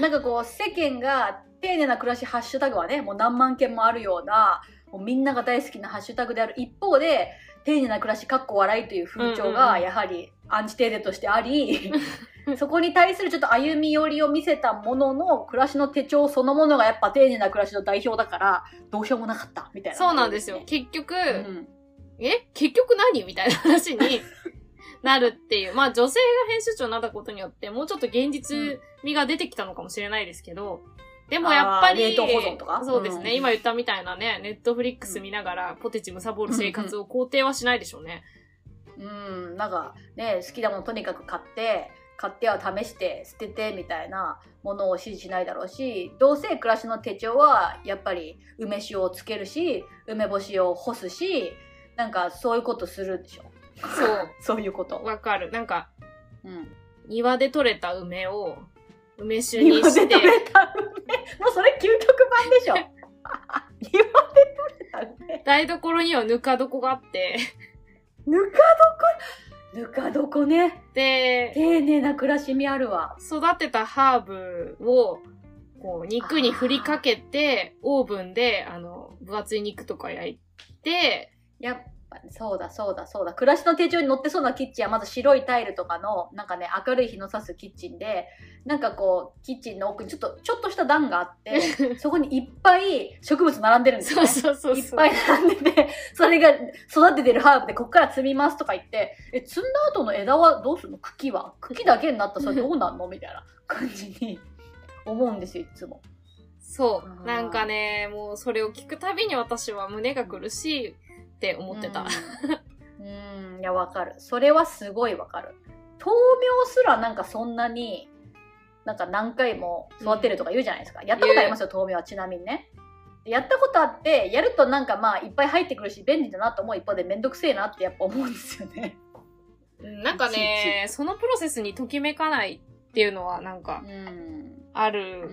なんかこう、世間が丁寧な暮らしハッシュタグはね、もう何万件もあるような、もうみんなが大好きなハッシュタグである一方で、丁寧な暮らしかっこ笑いという風潮がやはりアンチテーゼとしてあり、[laughs] そこに対するちょっと歩み寄りを見せたものの、暮らしの手帳そのものがやっぱ丁寧な暮らしの代表だから、どうしようもなかった、みたいな、そうなんですよ。結局、うんえ結局何みたいな話に [laughs] なるっていう。まあ女性が編集長になったことによって、もうちょっと現実味が出てきたのかもしれないですけど、でもやっぱり、冷凍保存とか？そうですね、うん今言ったみたいなね、ネットフリックス見ながらポテチ貪る生活を肯定はしないでしょうね。うん、なんかね、好きなものとにかく買って、買っては試して捨ててみたいなものを支持しないだろうし、どうせ暮らしの手帳はやっぱり梅酒をつけるし、梅干しを干すし、なんかそういうことするでしょ。そう。[laughs] そういうこと。わかる。なんか、うん。庭で採れた梅を梅酒にして。もうそれ究極版でしょ。庭で食べた梅。台所にはぬか床があって、ぬか床？ぬか床ね。で、丁寧な暮らしみあるわ。育てたハーブを、こう、肉に振りかけて、オーブンで、あの、分厚い肉とか焼いて、やっぱ、そうだそうだそうだ。暮らしの手帳に載ってそうなキッチンはまず白いタイルとかの、なんかね、明るい日の差すキッチンで、なんかこう、キッチンの奥にちょっと、ちょっとした段があって、[laughs] そこにいっぱい植物並んでるんですよそうね。そうそうそう。いっぱい並んでて、それが育ててるハーブでこっから摘みますとか言って、え、摘んだ後の枝はどうするの？茎は？茎だけになったら [laughs] それどうなんの？みたいな感じに思うんですよ、いつも。そう。なんかね、もうそれを聞くたびに私は胸が苦しいって思ってた。うん。うん、いや、わかる。それはすごいわかる。豆苗すらなんかそんなに、なんか何回も育てるとか言うじゃないですか。やったことありますよ、豆苗はちなみにね。やったことあって、やるとなんかまあいっぱい入ってくるし便利だなと思う一方でめんどくせえなってやっぱ思うんですよね。うんなんかね、そのプロセスにときめかないっていうのはなんかうん。あうる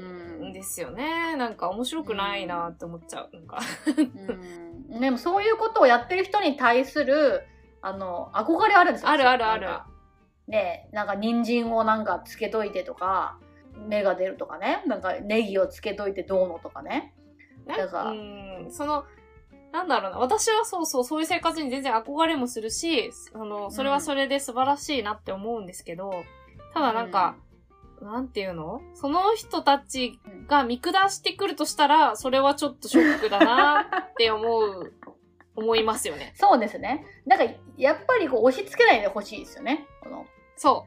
んん。ですよね。なんか面白くないなって思っちゃう。なんか。うんでもそういうことをやってる人に対する、あの、憧れあるんですよ。あるあるあるねなんか人参をなんかつけといてとか、芽が出るとかね。なんかネギをつけといてどうのとかね。なんだからうん、その、なんだろうな。私はそうそう、そういう生活に全然憧れもするし、あの、それはそれで素晴らしいなって思うんですけど、ただなんか、なんていうの？その人たちが見下してくるとしたら、それはちょっとショックだなって思う、[laughs] 思いますよね。そうですね。なんか、やっぱりこう押し付けないでほしいですよね。このそ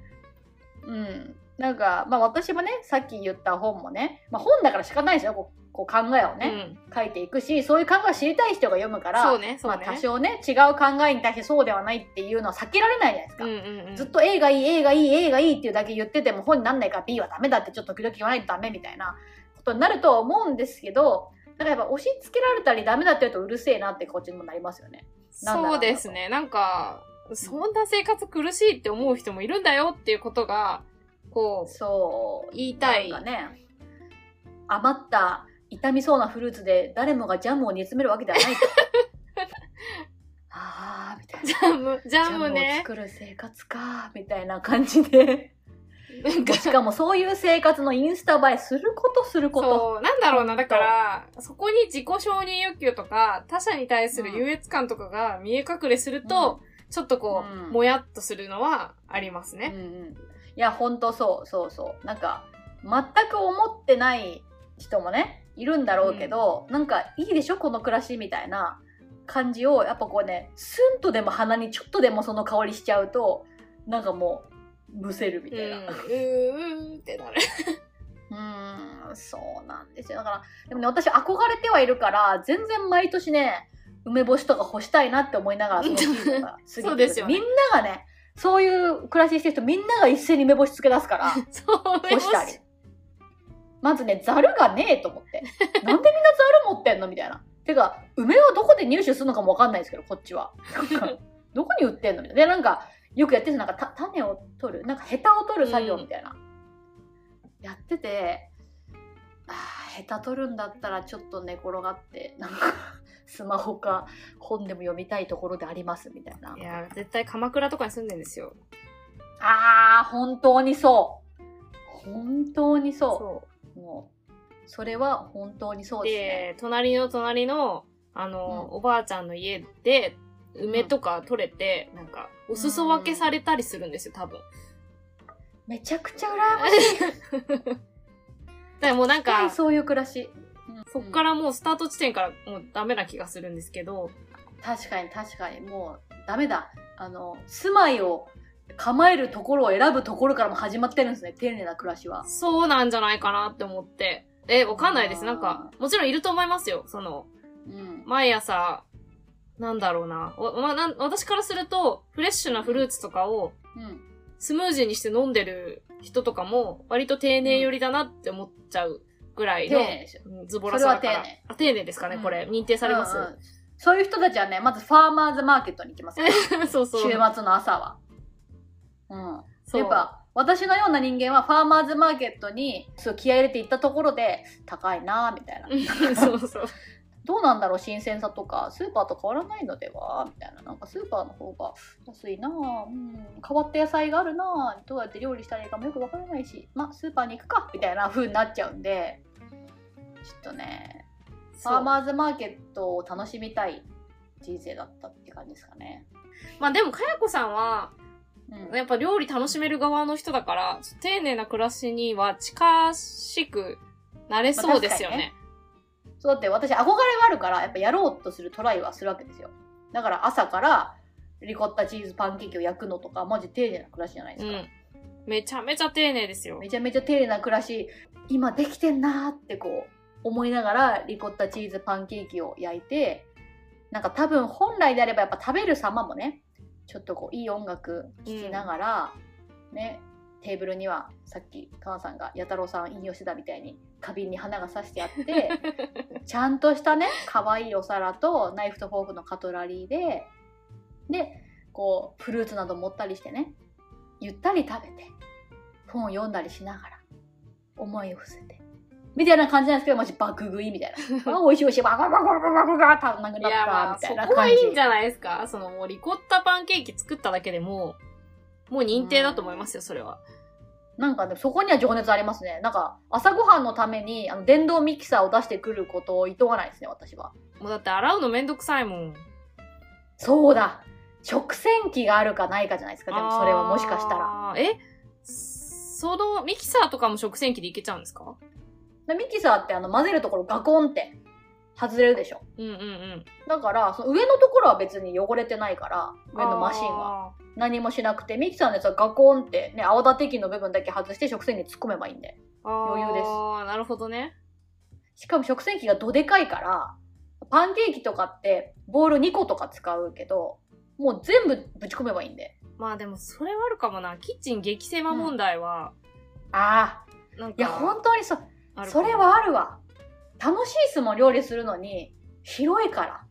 うん。なんか、まあ私もね、さっき言った本もね、まあ本だから仕方ないですよ。こうこう考えをう。ね、うん。書いていくし、そういう考えを知りたい人が読むから、ね、そうまあね。多少ね、違う考えに対してそうではないっていうのは避けられないじゃないですか。うんうんうん。ずっと A がいい、A がいい、A がいいっていうだけ言ってても本になんないから B はダメだってちょっと時々言わないとダメみたいなことになるとは思うんですけど、だからやっぱ押し付けられたりダメだって言うとうるせえなってこっちにもなりますよね。そうですね。なんか、そんな生活苦しいって思う人もいるんだよっていうことが、こう、そう。言いたい。なんかね、余った傷みそうなフルーツで誰もがジャムを煮詰めるわけではないと。[laughs] あーみたいな。ジャム、ジジャムをャムね。作る生活かみたいな感じで。なんかしかもそういう生活のインスタ映えすることすること。そう、なんだろうな。だから、そこに自己承認欲求とか、他者に対する優越感とかが見え隠れすると、ちょっとこう、うんもやっとするのはありますね。うんうん、いやほんとそうそうそうなんか全く思ってない人もねいるんだろうけど、なんかいいでしょ？この暮らしみたいな感じをやっぱこうねスンとでも鼻にちょっとでもその香りしちゃうとなんかもうむせるみうん、たいな。うーんってなる。[laughs] うーんそうなんですよ。だからでもね私憧れてはいるから全然毎年ね梅干しとか干したいなって思いながら [laughs] そのシーズンが過ね。みんながねそういう暮らししてる人みんなが一斉に梅干しつけ出すから [laughs] そう、干したり。まずね、ザルがねえと思って。[laughs] なんでみんなザル持ってんのみたいな。てか、梅をどこで入手するのかもわかんないですけど、こっちは。[laughs] どこに売ってんのみたいな。で、なんか、よくやってるなんかた種を取る、なんかヘタを取る作業みたいな。やってて、あーヘタ取るんだったらちょっと寝転がって、なんか、[laughs] スマホか本でも読みたいところでありますみたいな。いや、絶対鎌倉とかに住んでんですよ。あー、本当にそう。本当にそう。そもう、それは本当にそうう。ですね。で、隣の隣の、あの、うんおばあちゃんの家で、梅とか取れて、なんか、お裾分けされたりするんですよ、多分。めちゃくちゃ羨ましい。だからもうなんか、そういう暮らし。そっからもうスタート地点からもうダメな気がするんですけど、確かに確かに、もうダメだ。あの、住まいを構えるところを選ぶところからも始まってるんですね、丁寧な暮らしは。そうなんじゃないかなって思って。え、わかんないです。なんか、もちろんいると思いますよ。その、うん。毎朝、なんだろうな。わまあなん私からすると、フレッシュなフルーツとかをうん。スムージーにして飲んでる人とかも、割と丁寧寄りだなって思っちゃうぐらいの、ズボラさ丁寧あ、丁寧ですかね、これ。認定されます？うんうんそういう人たちはね、まずファーマーズマーケットに行きますから [laughs] そうそう。週末の朝は。うん。そうやっぱ、私のような人間はファーマーズマーケットにそう気合い入れて行ったところで高いなーみたいな。[laughs] そうそう。どうなんだろう新鮮さとか。スーパーと変わらないのでは？みたいな。なんかスーパーの方が安いなあ、うん、変わった野菜があるなあどうやって料理したらいいかもよくわからないし。まあスーパーに行くかみたいな [laughs] 風になっちゃうんで。ちょっとねファーマーズマーケットを楽しみたい人生だったって感じですかね。まあでも、かやこさんは、うん、やっぱ料理楽しめる側の人だから、丁寧な暮らしには近しくなれそうですよまあね。そうだって私憧れがあるからやっぱやろうとするトライはするわけですよ。だから朝からリコッタチーズパンケーキを焼くのとかマジ丁寧な暮らしじゃないですか。うん。めちゃめちゃ丁寧ですよ。めちゃめちゃ丁寧な暮らし今できてんなーってこう思いながらリコッタチーズパンケーキを焼いてなんか多分本来であればやっぱ食べる様もねちょっとこういい音楽聴きながら、ねテーブルにはさっきカンさんが弥太郎さん引用してたみたいに花瓶に花がさしてあって [laughs] ちゃんとしたね可愛いお皿とナイフとフォークのカトラリーででこうフルーツなど持ったりしてねゆったり食べて本を読んだりしながら思いを伏せてみたいな感じなんですけどマジ爆食いみたいな [laughs] あ美味しい美味しいバカバカバカバカバカ食べなくいなったみたそいな感じこはいいんじゃないですかそのもうリコッタパンケーキ作っただけでもう、もう認定だと思いますよ、それは。なんかね、そこには情熱ありますね。なんか、朝ごはんのために、あの、電動ミキサーを出してくることを厭わないですね、私は。もうだって洗うのめんどくさいもん。そうだ食洗機があるかないかじゃないですか、でもそれはもしかしたら。ら。えそのミキサーとかも食洗機でいけちゃうんですかでミキサーってあの、混ぜるところガコンって外れるでしょ。うんうんうん。だから、その上のところは別に汚れてないから、上のマシンは。は。何もしなくて、ミキサーのやつはガコンってね、泡立て器の部分だけ外して食洗機に突っ込めばいいんで。余裕ですああ、なるほどね。しかも食洗機がどでかいから、パンケーキとかってボール2個とか使うけど、もう全部ぶち込めばいいんで。まあでもそれはあるかもな。キッチン激狭問題は、ああ、なんか、いや、本当にそう。それはあるわ。楽しいっすもん、料理するのに。広いから、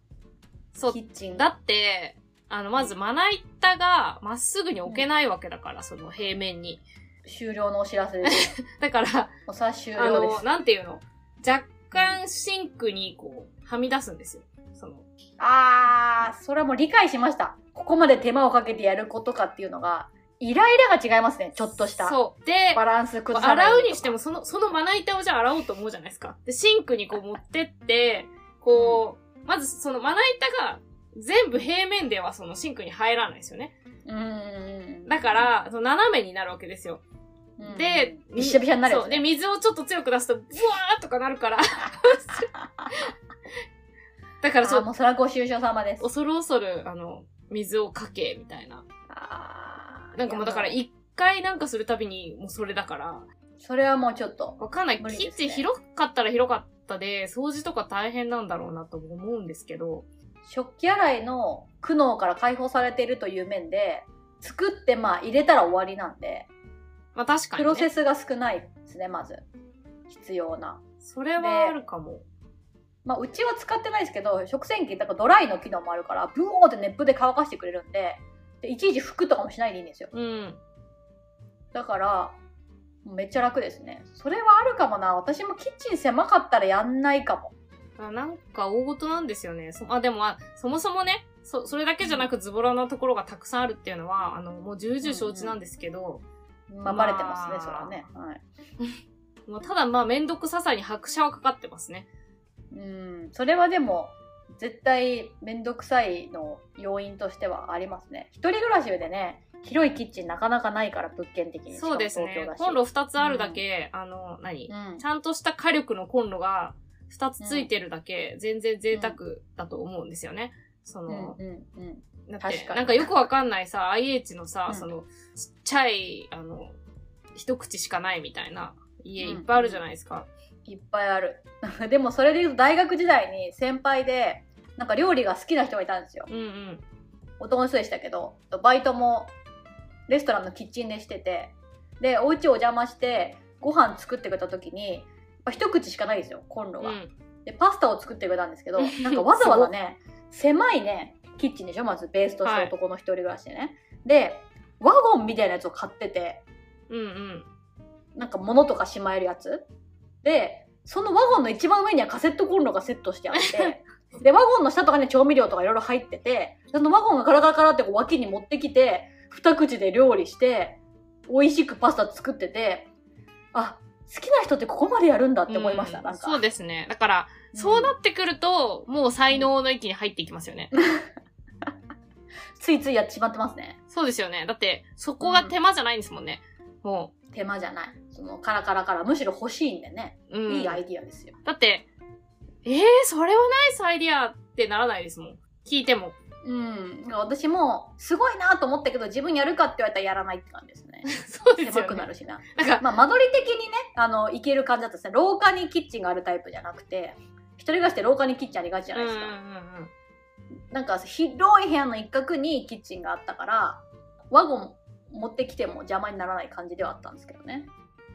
そうキ。ッチン。だって、あの、まずまな板がまっすぐに置けないわけだから、その平面に。終了のお知らせです。[laughs] だから、おさ終あの、了です。なんていうの？若干シンクにこう、はみ出すんですよ。その、あー、それはもう理解しました。ここまで手間をかけてやることかっていうのが、イライラが違いますね、ちょっとした。そう。で、バランス崩さない洗うにしても。も、その、そのまな板をじゃあ洗おうと思うじゃないですか。で、シンクにこう持ってって、こう、まずそのまな板が全部平面ではそのシンクに入らないですよね。うーん。だから、その斜めになるわけですよ。うん、で、びっしゃびしゃになるやつそう。ねで、水をちょっと強く出すと、ブワーとかなるから。[laughs] だからそう、もうそれはご愁傷様です。恐る恐る、あの、水をかけ、みたいな。あーなんかもうだから一回なんかするたびに、もうそれだから、それはもうちょっと。わかんない。キッチン広かったら広かったで、掃除とか大変なんだろうなとも思うんですけど、食器洗いの苦悩から解放されているという面で、作ってまあ入れたら終わりなんで、まあ確かに、ね。プロセスが少ないですね、まず。必要な。それはあるかも。まあ、うちは使ってないですけど、食洗機、だからドライの機能もあるから、ブオーって熱風で乾かしてくれるんで、でいちいち拭くとかもしないでいいんですよ。うん。だから、めっちゃ楽ですね。それはあるかもな。私もキッチン狭かったらやんないかも。あなんか大事なんですよね。そあ、でもあ、そもそもね、そ、それだけじゃなくズボラなところがたくさんあるっていうのは、あの、もう重々承知なんですけど、まあ、バレてますね、まあそれはね。はい。[laughs] もうただまあめんどくささに拍車はかかってますね。うん、それはでも、絶対めんどくさいの要因としてはありますね。一人暮らしでね、広いキッチンなかなかないから、物件的に。そうですねコンロ2つあるだけ、あの、何？うんちゃんとした火力のコンロが2つついてるだけ、全然贅沢だと思うんですよね。そうんの、うんうん。だって確かになんかよくわかんないさ、IH のさ、うんその、ちっちゃい、あの、一口しかないみたいな家うんいっぱいあるじゃないですか。いっぱいある。でもそれで言うと大学時代に先輩で、なんか料理が好きな人がいたんですよ。うんうん。男の人でしたけど、バイトもレストランのキッチンでしてて、で、お家お邪魔してご飯作ってくれた時に、やっぱ一口しかないですよ、コンロが。うん。で、パスタを作ってくれたんですけど、[laughs] なんかわざわざね、狭いね、キッチンでしょまずベースとして男の一人暮らしでね。で、ワゴンみたいなやつを買ってて、うんうん。なんか物とかしまえるやつ。で、そのワゴンの一番上にはカセットコンロがセットしてあって、で、ワゴンの下とかに調味料とかいろいろ入ってて、そのワゴンがカラカラカラってこう脇に持ってきて、二口で料理して、美味しくパスタ作ってて、あ、好きな人ってここまでやるんだって思いました、うんなんか。そうですね。だから、そうなってくると、もう才能の域に入っていきますよね。[laughs] ついついやってしまってますね。そうですよね。だって、そこが手間じゃないんですもんね。も手間じゃない。そのカラカラカラ、むしろ欲しいんでね。う。うん。いいアイディアですよ。だって、えー、それはナイスアイディアってならないですもん。聞いても。うん。私も、すごいなと思ったけど、自分やるかって言われたらやらないって感じですね。[laughs] そうですよね。狭くなるしな。なんか、まあ、間取り的にね、あの、いける感じだったんですね。廊下にキッチンがあるタイプじゃなくて、一人暮らしって廊下にキッチンありがちじゃうんないですうんうんか。なんか、広い部屋の一角にキッチンがあったから、ワゴン持ってきても邪魔にならない感じではあったんですけどね。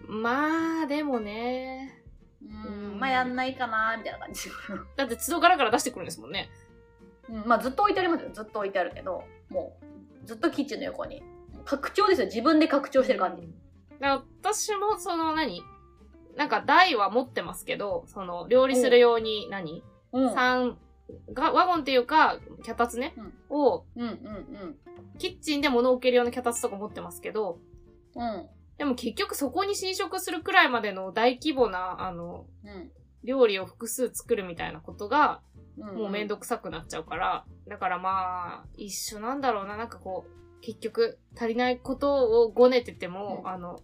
うん。まあ、でもね。ううんん、まあ、やんないかなみたいな感じ。[laughs] だって、都度ガラガラ出してくるんですもんね。うん、まあ、ずっと置いてありますよ。ずっと置いてあるけど、もう、ずっとキッチンの横に。拡張ですよ。自分で拡張してる感じ。だから私も、その何、なんか台は持ってますけど、その、料理する用に何、うん。三が、ワゴンっていうか、脚立ね、を、うんうんキッチンで物を置けるような脚立とか持ってますけど、うん。うん。でも結局そこに侵食するくらいまでの大規模な、あの、うん。料理を複数作るみたいなことが、うん。もうめんどくさくなっちゃうから、だからまあ、一緒なんだろうな、なんかこう、結局、足りないことをごねてても、うんあの、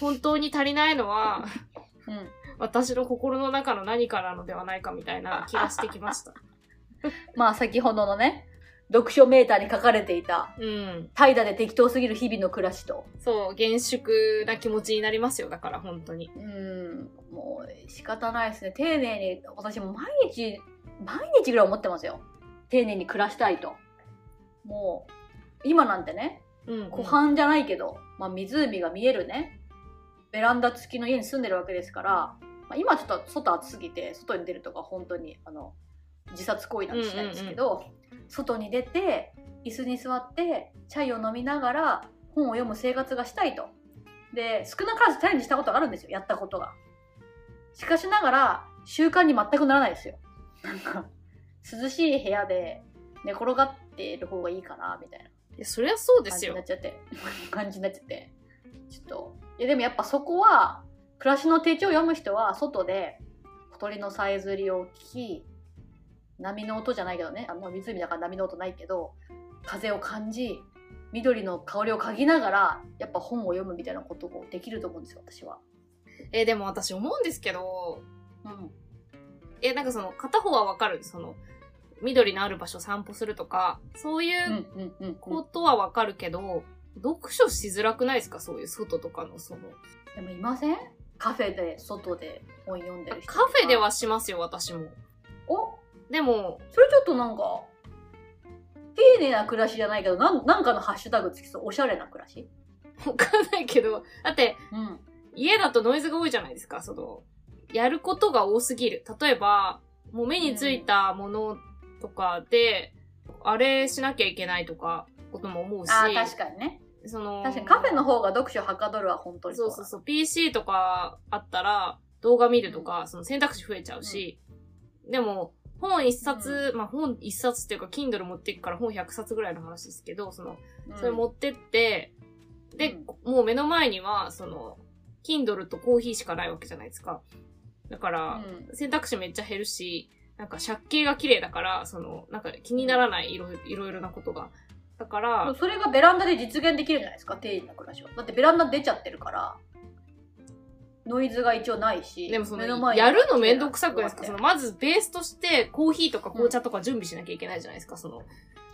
本当に足りないのは、うん。私の心の中の何かなのではないかみたいな気がしてきました。[laughs] まあ、先ほどのね、読書メーターに書かれていた、うん。怠惰で適当すぎる日々の暮らしと。そう、厳粛な気持ちになりますよ、だから本当に。うん。もう、仕方ないですね。丁寧に、私も毎日、毎日ぐらい思ってますよ。丁寧に暮らしたいと。もう、今なんてね、うん、湖畔じゃないけど、まあ、湖が見えるね、ベランダ付きの家に住んでるわけですから、まあ、今ちょっと外暑すぎて、外に出るとか本当に、あの、自殺行為なんてしないんですけど、外に出て、椅子に座って、チャイを飲みながら、本を読む生活がしたいと。で、少なからずチャレンジしたことがあるんですよ、やったことが。しかしながら、習慣に全くならないですよ。なんか、涼しい部屋で寝転がっている方がいいかな、みたいな。いや、そりゃそうですよ感じになっ。ちゃって感じになっちゃって [laughs] ちょっといやでもやっぱそこは暮らしの手帳を読む人は外で小鳥のさえずりを聞き波の音じゃないけどねあもう湖だから波の音ないけど風を感じ緑の香りを嗅ぎながらやっぱ本を読むみたいなこともできると思うんですよ私は。えーでも私思うんですけど、うんえーなんかその、片方はわかる？その、緑のある場所散歩するとか、そういううんうんうんうんことはわかるけど、読書しづらくないですか？そういう外とかの、その。でもいません？カフェで外で本読んでる人とカかフェではしますよ、私も。お？でも、それちょっとなんか、丁寧な暮らしじゃないけど、なんなんかのハッシュタグつきそう。おしゃれな暮らし。わかんないけど、だって、うん。家だとノイズが多いじゃないですか、その、やることが多すぎる。例えば、もう目についたものとかで、あれしなきゃいけないとか、ことも思うし、ああ、確かにね。その、確かにカフェの方が読書はかどるは本当にうそうそうそう、PC とかあったら、動画見るとか、その選択肢増えちゃうし、でも、本一冊、まあ本一冊っていうか、Kindle 持っていくから本100冊ぐらいの話ですけど、その、だそれ持ってって、で、もう目の前には、その、Kindle とコーヒーしかないわけじゃないですか。だから、選択肢めっちゃ減るし、なんか借景が綺麗だから、その、なんか気にならないいろいろなことが。だから、それがベランダで実現できるじゃないですか、丁寧な暮らしは。だってベランダ出ちゃってるから、ノイズが一応ないし、でもその、やるのめんどくさくないですか？その、まずベースとしてコーヒーとか紅茶とか準備しなきゃいけないじゃないですか、その。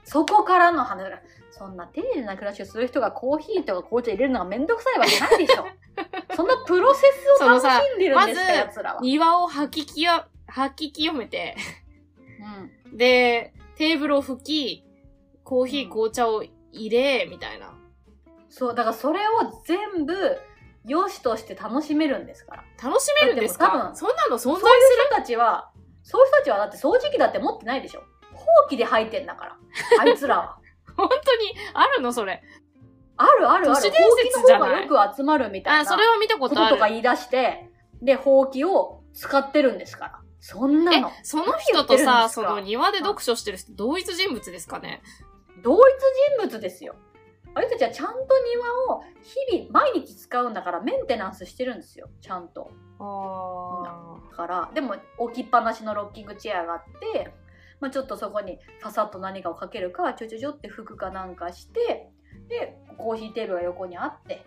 そこからの話だ。そんな丁寧な暮らしをする人がコーヒーとか紅茶入れるのがめんどくさいわけないでしょ。[laughs] そんなプロセスを楽しんでるんですか、らは。庭を吐き清、吐き清めて、うんで、テーブルを拭き、コーヒー紅茶を入れ、みたいな。そう、だからそれを全部、良しとして楽しめるんですから。楽しめるんですか？多分そんなの存そういう在する人たちは、そういう人たちはだって掃除機だって持ってないでしょ。ほうきで吐いてんだから。[laughs] あいつらは。本当にあるのそれ。あるあるある。都市伝説じゃない？ほうきの方がよく集まるみたいな。あ、それは見たここととある。とか言い出して、で、ほうきを使ってるんですから。そんなえの。、その人とさ、その庭で読書してる人、同一人物ですかね？同一人物ですよ。あれたちはちゃんと庭を日々、毎日使うんだからメンテナンスしてるんですよ。ちゃんと。あだから、でも置きっぱなしのロッキングチェアがあって、まあ、ちょっとそこにファサッと何かをかけるか、ちょちょちょって服かなんかして、で、コーヒーテーブルが横にあって、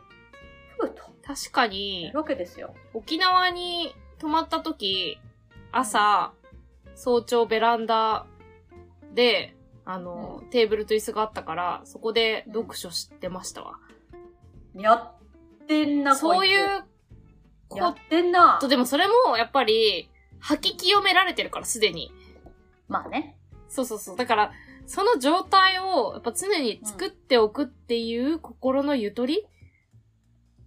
ふうと。確かやにる、わけですよ。沖縄に泊まった時、朝、早朝ベランダで、あの、テーブルと椅子があったから、そこで読書してましたわ。やってんな、そういこういつやっこてんなと、。でもそれも、やっぱり、吐き清められてるから、すでに。まあね。そうそうそう。だから、その状態を、やっぱ常に作っておくっていう心のゆとり、い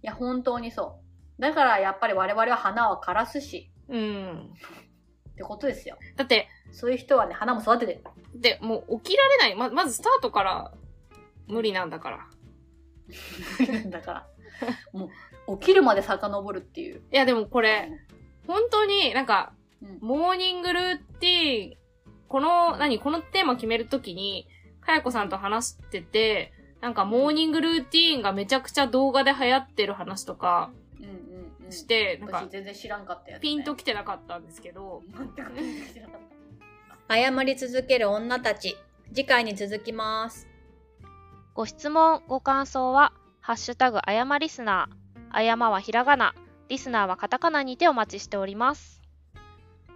や、本当にそう。だから、やっぱり我々は花を枯らすし、うん。ってことですよ。だって、そういう人はね、花も育ててる。で、もう起きられない。ま、まずスタートから無理なんだから。[laughs] だから、もう、起きるまで遡るっていう。いや、でもこれ、本当になんか、うんモーニングルーティーン、この、何、このテーマ決めるときに、かやこさんと話してて、なんかモーニングルーティーンがめちゃくちゃ動画で流行ってる話とかうんうんなんか私、全然知らんかったやつ、ね。ピンときてなかったんですけど、全くピンときてなかった。謝り続ける女たち次回に続きますご質問、ご感想は、ハッシュタグあやまリスナー。あやまはひらがな、リスナーはカタカナにてお待ちしております。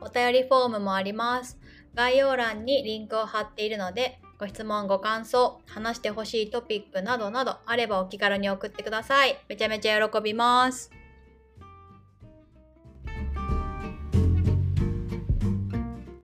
お便りフォームもあります概要欄にリンクを貼っているのでご質問ご感想話してほしいトピックなどなどあればお気軽に送ってくださいめちゃめちゃ喜びます